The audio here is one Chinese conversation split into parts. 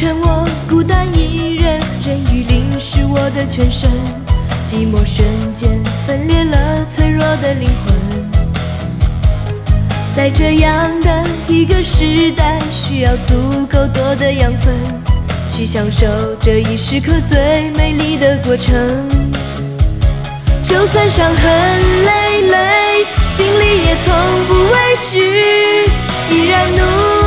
晨我孤单一人，人与淋湿我的全身，寂寞瞬间分裂了脆弱的灵魂。在这样的一个时代，需要足够多的养分，去享受这一时刻最美丽的过程。就算伤痕累累，心里也从不畏惧，依然努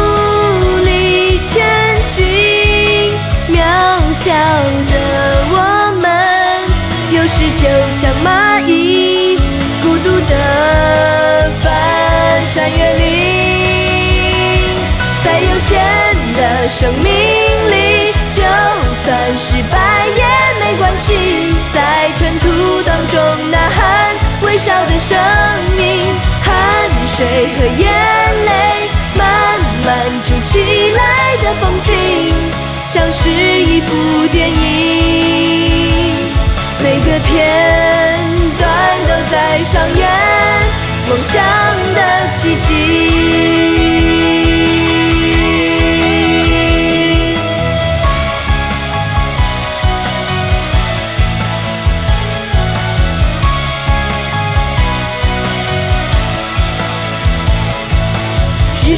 生命里，就算失败也没关系，在尘土当中呐喊，微笑的声音，汗水和眼泪慢慢筑起来的风景，像是一部电影，每个片段都在上演梦想。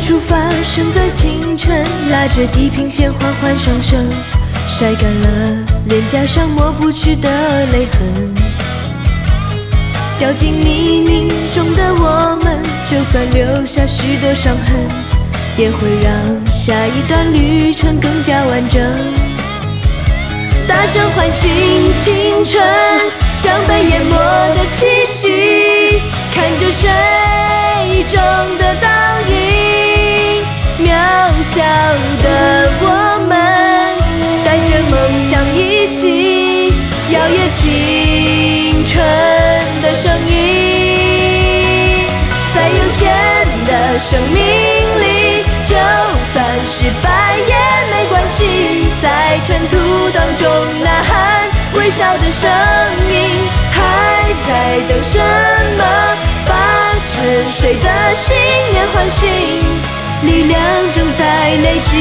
出发生在清晨，拉着地平线缓缓上升，晒干了脸颊上抹不去的泪痕。掉进泥泞中的我们，就算留下许多伤痕，也会让下一段旅程更加完整。大声唤醒青春，将被淹没的气息，看着水中摇曳青春的声音，在有限的生命里，就算失败也没关系，在尘土当中呐喊，微笑的声音，还在等什么？把沉睡的心也唤醒，力量正在累积，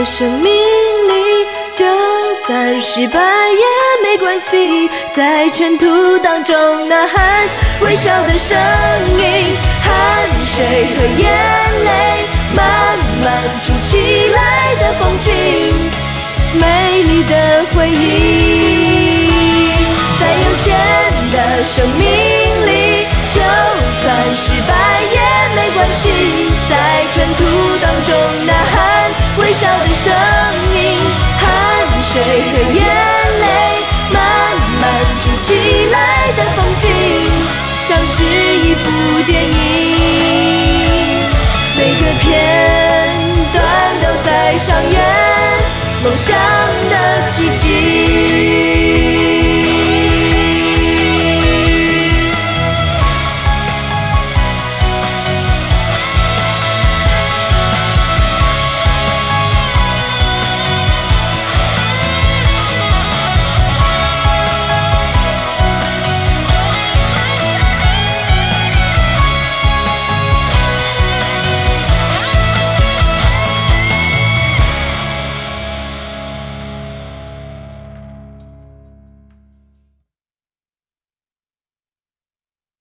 的生命里，就算失败也没关系，在尘土当中呐喊，微笑的声音，汗水和眼泪慢慢筑起来的风景，美丽的回忆。在有限的生命生的奇迹